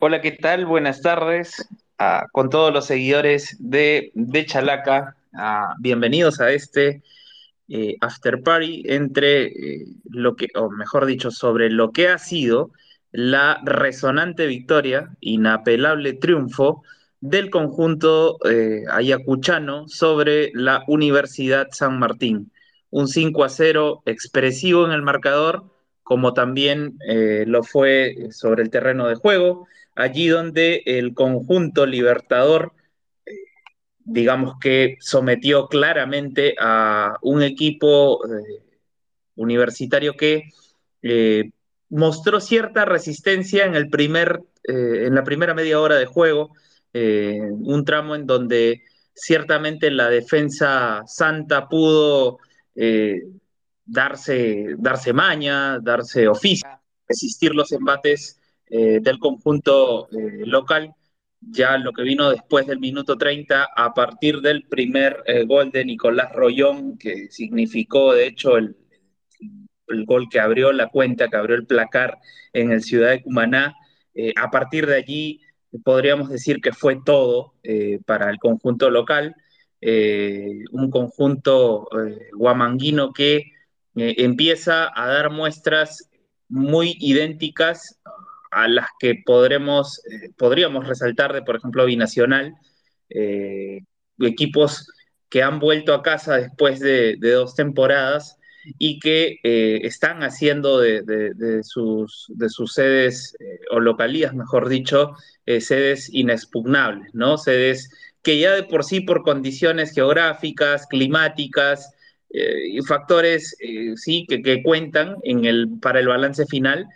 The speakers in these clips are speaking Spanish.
Hola, ¿qué tal? Buenas tardes ah, con todos los seguidores de, de Chalaca. Ah, bienvenidos a este eh, after party entre eh, lo que, o mejor dicho, sobre lo que ha sido la resonante victoria, inapelable triunfo del conjunto eh, ayacuchano sobre la Universidad San Martín. Un 5 a 0 expresivo en el marcador, como también eh, lo fue sobre el terreno de juego, allí donde el conjunto libertador digamos que sometió claramente a un equipo eh, universitario que eh, mostró cierta resistencia en, el primer, eh, en la primera media hora de juego, eh, un tramo en donde ciertamente la defensa santa pudo eh, darse, darse maña, darse oficio, resistir los embates eh, del conjunto local. Ya lo que vino después del minuto 30, a partir del primer eh, gol de Nicolás Rollón, que significó de hecho el, el, gol que abrió la cuenta, que abrió el placar en el Ciudad de Cumaná, eh, a partir de allí podríamos decir que fue todo eh, para el conjunto local, eh, un conjunto eh, guamanguino que empieza a dar muestras muy idénticas a las que podremos, eh, podríamos resaltar de, por ejemplo, Binacional, eh, equipos que han vuelto a casa después de, dos temporadas y que eh, están haciendo de, sus, de sus sedes eh, o localías, mejor dicho, eh, sedes inexpugnables, ¿no? Sedes que ya de por sí por condiciones geográficas, climáticas y factores, sí, que, que, cuentan en el, para el balance final,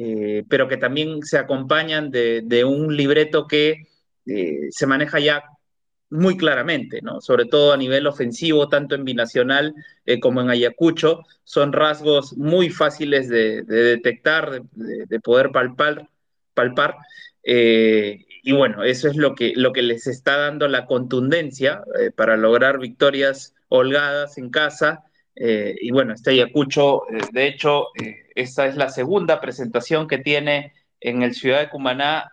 eh, pero que también se acompañan de, de un libreto que eh, se maneja ya muy claramente, ¿no? sobre todo a nivel ofensivo, tanto en Binacional eh, como en Ayacucho, son rasgos muy fáciles de, de detectar, de, de, poder palpar, palpar eh, y bueno, eso es lo que, lo que les está dando la contundencia eh, para lograr victorias holgadas en casa eh, y bueno, este Ayacucho, eh, de hecho, eh, esta es la segunda presentación que tiene en el Ciudad de Cumaná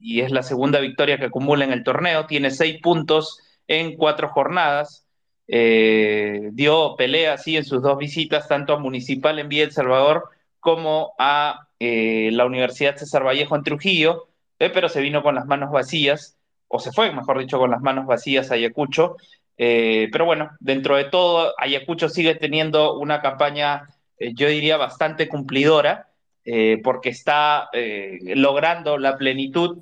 y es la segunda victoria que acumula en el torneo. Tiene seis puntos en cuatro jornadas. Dio pelea así en sus dos visitas, tanto a Municipal en Villa El Salvador como a la Universidad César Vallejo en Trujillo, pero se vino con las manos vacías, o se fue, mejor dicho, con las manos vacías a Ayacucho. Eh, pero bueno, dentro de todo, Ayacucho sigue teniendo una campaña, eh, yo diría, bastante cumplidora, eh, porque está eh, logrando la plenitud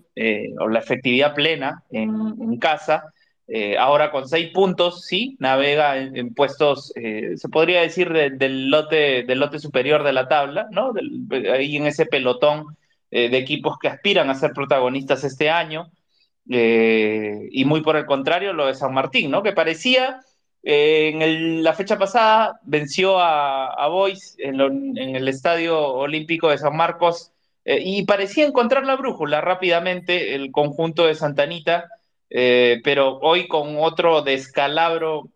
o la efectividad plena en, casa. ahora con seis puntos, sí, navega en, en puestos, se podría decir, de, del, lote, del lote superior de la tabla, ¿no? Ahí en ese pelotón de equipos que aspiran a ser protagonistas este año. Eh, y muy por el contrario, lo de San Martín, ¿no? Que parecía, eh, en la fecha pasada, venció a, a Boys en, el Estadio Olímpico de San Marcos eh, y parecía encontrar la brújula rápidamente el conjunto de Santanita, pero hoy con otro descalabro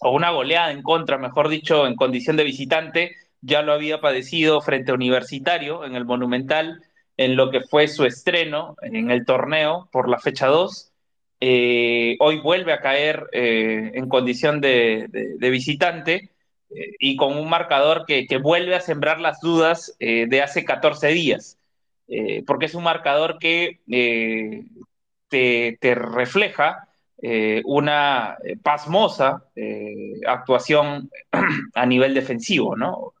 o una goleada en contra, mejor dicho, en condición de visitante, ya lo había padecido frente a Universitario en el Monumental en lo que fue su estreno en el torneo por la fecha 2. Eh, hoy vuelve a caer eh, en condición de, visitante eh, y con un marcador que, vuelve a sembrar las dudas de hace 14 días, porque es un marcador que te, refleja una pasmosa actuación a nivel defensivo, ¿no?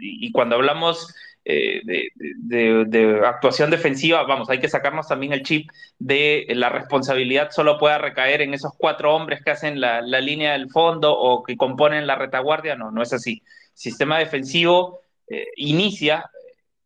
y cuando hablamos eh, de, actuación defensiva, vamos, hay que sacarnos también el chip de la responsabilidad solo pueda recaer en esos cuatro hombres que hacen la, la línea del fondo o que componen la retaguardia, no, no es así. Sistema defensivo eh, inicia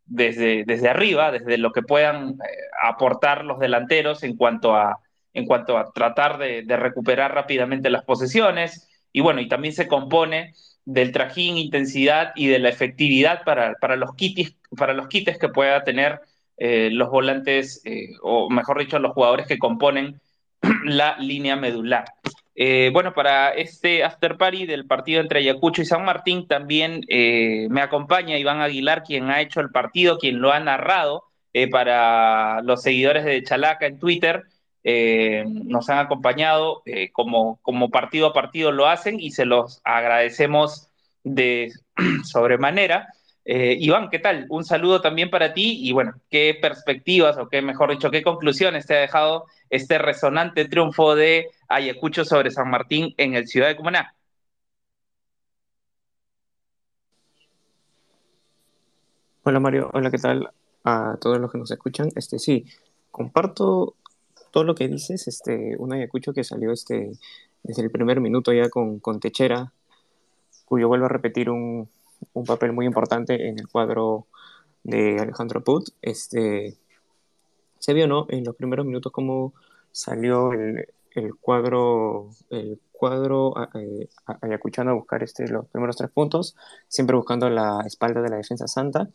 desde, desde arriba, desde lo que puedan eh, aportar los delanteros en cuanto a, en cuanto a tratar de, de recuperar rápidamente las posesiones, y bueno, y también se compone del trajín, intensidad y de la efectividad para, para, los, kitis, para los kits que pueda tener eh, los volantes, eh, o mejor dicho, los jugadores que componen la línea medular. Eh, bueno, para este after party del partido entre Ayacucho y San Martín también eh, me acompaña Iván Aguilar, quien ha hecho el partido, quien lo ha narrado para los seguidores de Chalaca en Twitter. Nos han acompañado como, como partido a partido lo hacen y se los agradecemos de sobremanera. Eh, Iván, ¿qué tal? Un saludo también para ti y bueno, ¿qué perspectivas o qué, mejor dicho, qué conclusiones te ha dejado este resonante triunfo de Ayacucho sobre San Martín en el Ciudad de Cumaná? Hola Mario, hola, ¿qué tal a todos los que nos escuchan? Este sí, comparto todo lo que dices, este, un Ayacucho que salió este, desde el primer minuto ya con, con Techera, cuyo vuelvo a repetir un, un papel muy importante en el cuadro de Alejandro Put. Este, se vio, ¿no? En los primeros minutos cómo salió el, el cuadro, el cuadro eh, ayacuchano a buscar este, los primeros tres puntos, siempre buscando la espalda de la defensa santa.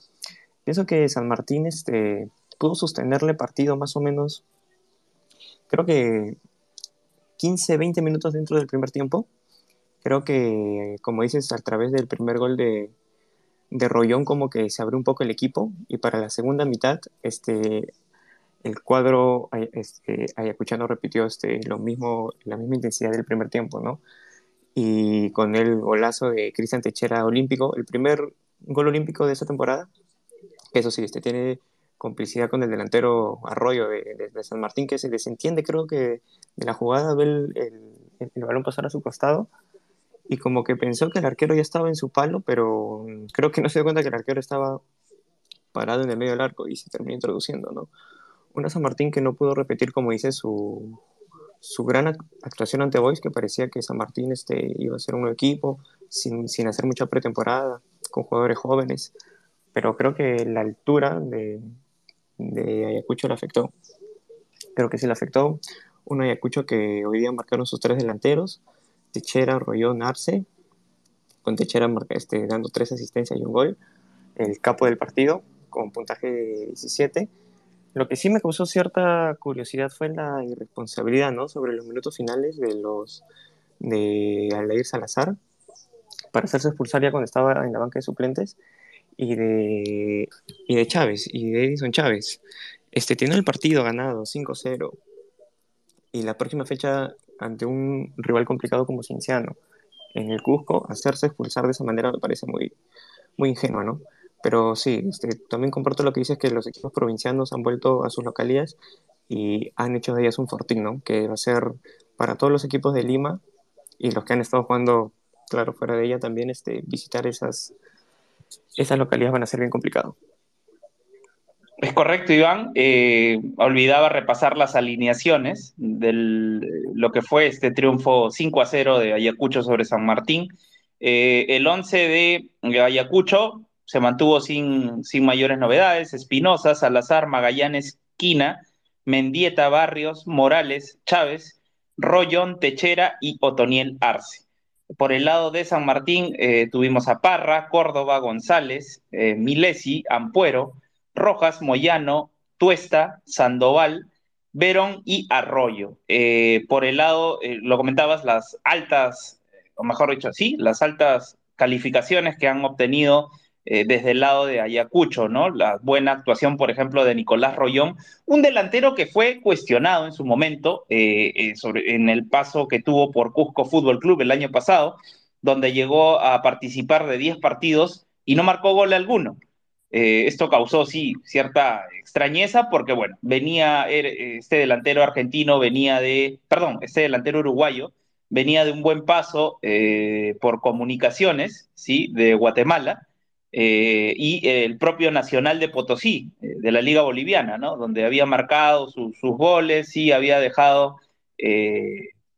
Pienso que San Martín este, pudo sostenerle partido más o menos, creo que 15, 20 minutos dentro del primer tiempo creo que, como dices, a través del primer gol de, de Rollón como que se abrió un poco el equipo y para la segunda mitad este, el cuadro este, ayacuchano repitió este, lo mismo, la misma intensidad del primer tiempo, ¿no? Y con el golazo de Cristian Techera olímpico, el primer gol olímpico de esa temporada, eso sí, este tiene complicidad con el delantero Arroyo de, de, San Martín, que se desentiende creo que de la jugada, ve el, el, el balón pasar a su costado y como que pensó que el arquero ya estaba en su palo, pero creo que no se dio cuenta que el arquero estaba parado en el medio del arco y se terminó introduciendo, ¿no? Una San Martín que no pudo repetir, como dice, su, su gran actuación ante Boys, que parecía que San Martín este, iba a ser un equipo sin, sin hacer mucha pretemporada, con jugadores jóvenes, pero creo que la altura de, de Ayacucho le afectó. Creo que sí le afectó. Un Ayacucho que hoy día marcaron sus tres delanteros, Techera, Rollón, Arce, con Techera este, dando tres asistencias y un gol, el capo del partido, con puntaje de 17. Lo que sí me causó cierta curiosidad fue la irresponsabilidad, ¿no? Sobre los minutos finales de los de Aldair Salazar para hacerse expulsar ya cuando estaba en la banca de suplentes y de, y de Chávez y de Edison Chávez. Este tiene el partido ganado 5-0 y la próxima fecha ante un rival complicado como Cienciano en el Cusco, hacerse expulsar de esa manera me parece muy, muy ingenuo, ¿no? Pero sí, este, también comparto lo que dices que los equipos provincianos han vuelto a sus localidades y han hecho de ellas un fortín, ¿no? Que va a ser para todos los equipos de Lima y los que han estado jugando, claro, fuera de ella también, este, visitar esas, esas localidades van a ser bien complicado. Es correcto, Iván. Eh, olvidaba repasar las alineaciones de lo que fue este triunfo 5 a 0 de Ayacucho sobre San Martín. Eh, el 11 de Ayacucho se mantuvo sin, sin mayores novedades. Espinosa, Salazar, Magallanes, Quina, Mendieta, Barrios, Morales, Chávez, Rollón, Techera y Otoniel Arce. Por el lado de San Martín eh, tuvimos a Parra, Córdoba, González, Milesi, Ampuero, Rojas, Moyano, Tuesta, Sandoval, Verón y Arroyo. Eh, por el lado, eh, lo comentabas, las altas, o mejor dicho, sí, las altas calificaciones que han obtenido eh, desde el lado de Ayacucho, ¿no? La buena actuación, por ejemplo, de Nicolás Rollón, un delantero que fue cuestionado en su momento sobre, en el paso que tuvo por Cusco Fútbol Club el año pasado, donde llegó a participar de 10 partidos y no marcó gol alguno. Eh, esto causó, sí, cierta extrañeza porque, bueno, venía, er, este delantero argentino venía de, perdón, este delantero uruguayo venía de un buen paso eh, por comunicaciones, ¿sí? De Guatemala eh, y el propio Nacional de Potosí, de la Liga Boliviana, ¿no? Donde había marcado sus goles, y había dejado,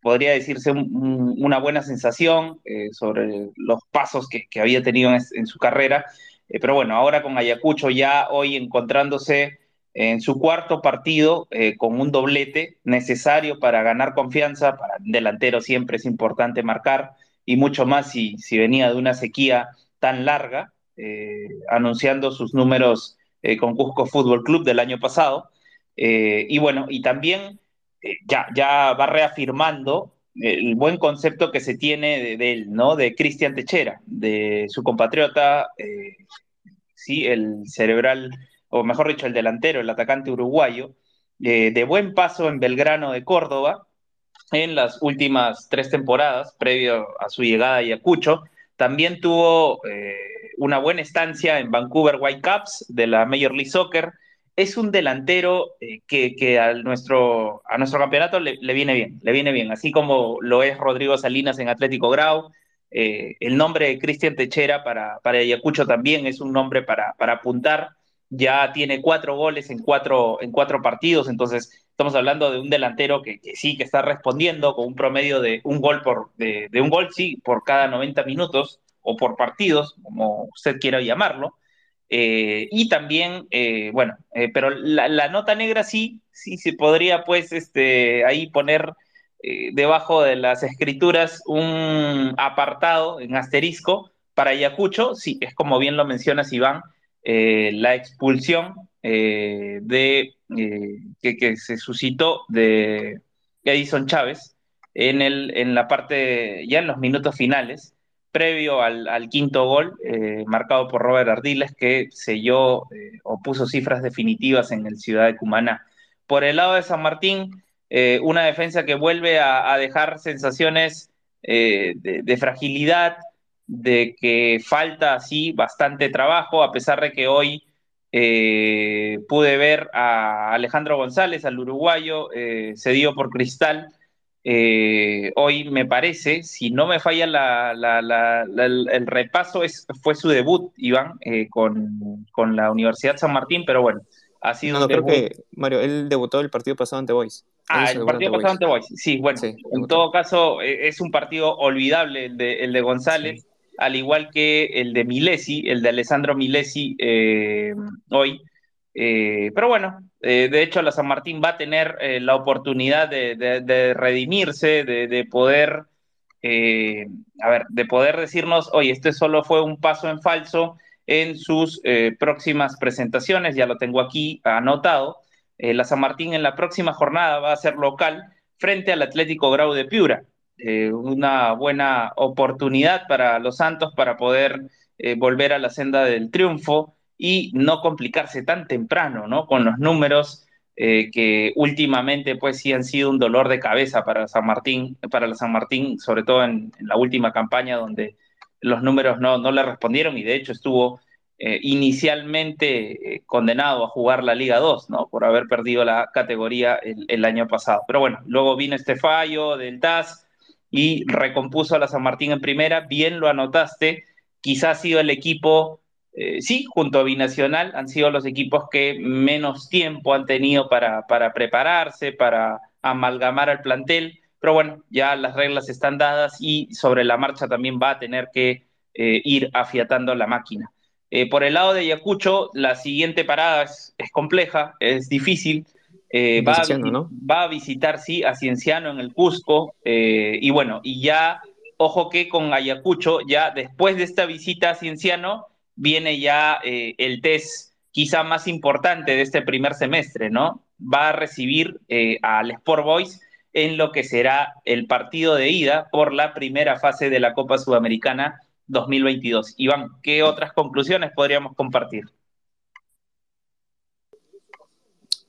podría decirse, una buena sensación sobre los pasos que, había tenido en su carrera eh, pero bueno, ahora con Ayacucho ya hoy encontrándose en su cuarto partido eh, con un doblete necesario para ganar confianza, para el delantero siempre es importante marcar y mucho más si venía de una sequía tan larga, eh, anunciando sus números con Cusco Fútbol Club del año pasado. y bueno, y también ya, ya va reafirmando el buen concepto que se tiene de, él, ¿no? De Cristian Techera, de su compatriota, eh, sí, el cerebral o mejor dicho, el delantero, el atacante uruguayo, eh, de buen paso en Belgrano de Córdoba en las últimas tres temporadas, previo a su llegada a Ayacucho. También tuvo eh, una buena estancia en Vancouver Whitecaps de la Major League Soccer. Es un delantero eh, que, a, nuestro, a nuestro campeonato le, viene bien, le viene bien, así como lo es Rodrigo Salinas en Atlético Grau. el nombre de Cristian Techera para, para Ayacucho también es un nombre para, para apuntar ya tiene cuatro goles en cuatro, en cuatro partidos, entonces estamos hablando de un delantero que, sí, que está respondiendo con un promedio de un gol por, de, un gol, sí, por cada 90 minutos o por partidos, como usted quiera llamarlo. Eh, y también, eh, bueno, eh, pero la, nota negra sí, sí se podría pues este, ahí poner debajo de las escrituras un apartado en asterisco para Ayacucho, sí, es como bien lo mencionas Iván, la expulsión de, eh, que, se suscitó de Edison Chávez en, el, en la parte, ya en los minutos finales, previo al, quinto gol, marcado por Robert Ardiles, que selló o puso cifras definitivas en el Ciudad de Cumaná. Por el lado de San Martín, una defensa que vuelve a, dejar sensaciones de fragilidad, de que falta así bastante trabajo, a pesar de que hoy eh, pude ver a Alejandro González, al uruguayo, eh, cedido por Cristal. Eh, hoy me parece, si no me falla el, repaso, es, fue su debut, Iván, con, la Universidad San Martín, pero bueno, ha sido... No, creo que, Mario, él debutó el partido pasado ante Boys. Ah, el partido pasado ante Boys, sí, bueno, en todo caso es un partido olvidable el de, el de González al igual que el de Milesi, el de Alessandro Milesi eh, hoy. Eh, pero bueno, eh, de hecho la San Martín va a tener la oportunidad de, redimirse, de, poder, a ver, de poder decirnos, oye, este solo fue un paso en falso en sus próximas presentaciones, ya lo tengo aquí anotado. la San Martín en la próxima jornada va a ser local frente al Atlético Grau de Piura. Eh, una buena oportunidad para los Santos para poder eh, volver a la senda del triunfo y no complicarse tan temprano, ¿no? Con los números eh, que últimamente pues sí han sido un dolor de cabeza para San Martín, para la San Martín, sobre todo en, la última campaña donde los números no, no le respondieron y de hecho estuvo inicialmente condenado a jugar la Liga 2, ¿no? Por haber perdido la categoría el, el, año pasado. Pero bueno, luego vino este fallo del TAS, y recompuso a la San Martín en primera, bien lo anotaste, quizás ha sido el equipo, eh, sí, junto a Binacional, han sido los equipos que menos tiempo han tenido para, para prepararse, para amalgamar al plantel, pero bueno, ya las reglas están dadas y sobre la marcha también va a tener que eh, ir afiatando la máquina. Eh, por el lado de Ayacucho, la siguiente parada es, es compleja, es difícil, eh, va, a, visitar, sí, a Cienciano en el Cusco. Y bueno, y ya, ojo que con Ayacucho, ya después de esta visita a Cienciano, viene ya eh, el test quizá más importante de este primer semestre, ¿no? Va a recibir al Sport Boys en lo que será el partido de ida por la primera fase de la Copa Sudamericana 2022. Iván, ¿qué otras conclusiones podríamos compartir?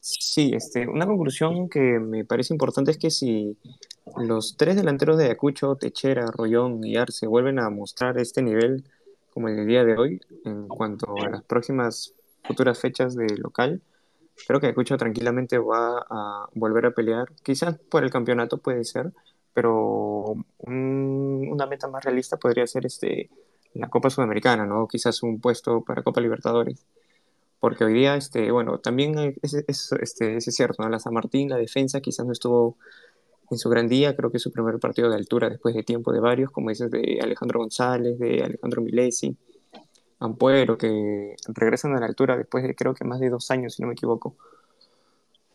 Sí, este, una conclusión que me parece importante es que si los tres delanteros de Ayacucho, Techera, Rollón y Arce vuelven a mostrar este nivel como en el día de hoy, en cuanto a las próximas futuras fechas de local, creo que Ayacucho tranquilamente va a volver a pelear, quizás por el campeonato puede ser, pero una meta más realista podría ser este, la Copa Sudamericana, ¿no? Quizás un puesto para Copa Libertadores porque hoy día, este, bueno, también es, este, es cierto, ¿no? La San Martín, la defensa quizás no estuvo en su gran día, creo que es su primer partido de altura después de tiempo de varios, como dices, de Alejandro González, de Alejandro Milesi, Ampuero, que regresan a la altura después de creo que más de dos años, si no me equivoco.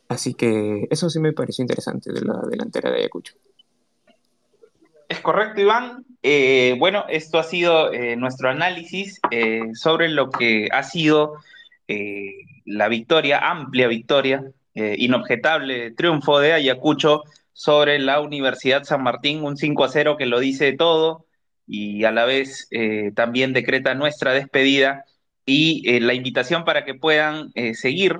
Así que eso sí me pareció interesante de la delantera de Ayacucho. Es correcto, Iván. Eh, bueno, esto ha sido eh, nuestro análisis eh, sobre lo que ha sido la victoria, amplia victoria, inobjetable triunfo de Ayacucho sobre la Universidad San Martín, un 5 a 0 que lo dice todo y a la vez eh, también decreta nuestra despedida y eh, la invitación para que puedan eh, seguir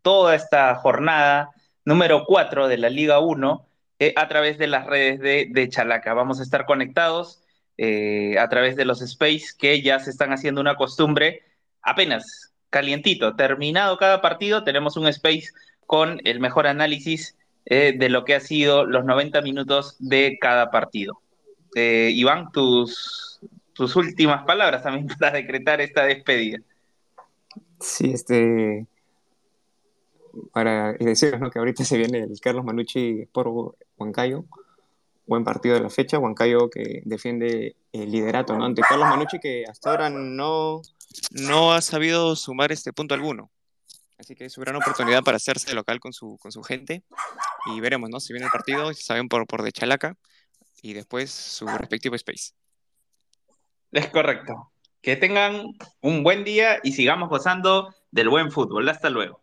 toda esta jornada número 4 de la Liga 1 a través de las redes de, de Chalaca. Vamos a estar conectados a través de los space que ya se están haciendo una costumbre apenas calientito, terminado cada partido, tenemos un space con el mejor análisis de lo que ha sido los 90 minutos de cada partido. Iván, tus, tus últimas palabras también para decretar esta despedida. Sí, este. Para decirles que ahorita se viene el Carlos Manucci por Huancayo. Buen partido de la fecha. Huancayo que defiende el liderato ¿no? ante Carlos Manucci, que hasta ahora no, no ha sabido sumar este punto alguno. Así que es su gran oportunidad para hacerse local con su, con su gente. Y veremos, ¿no? Si viene el partido, saben por, por de Chalaca. Y después su respectivo space. Es correcto. Que tengan un buen día y sigamos gozando del buen fútbol. Hasta luego.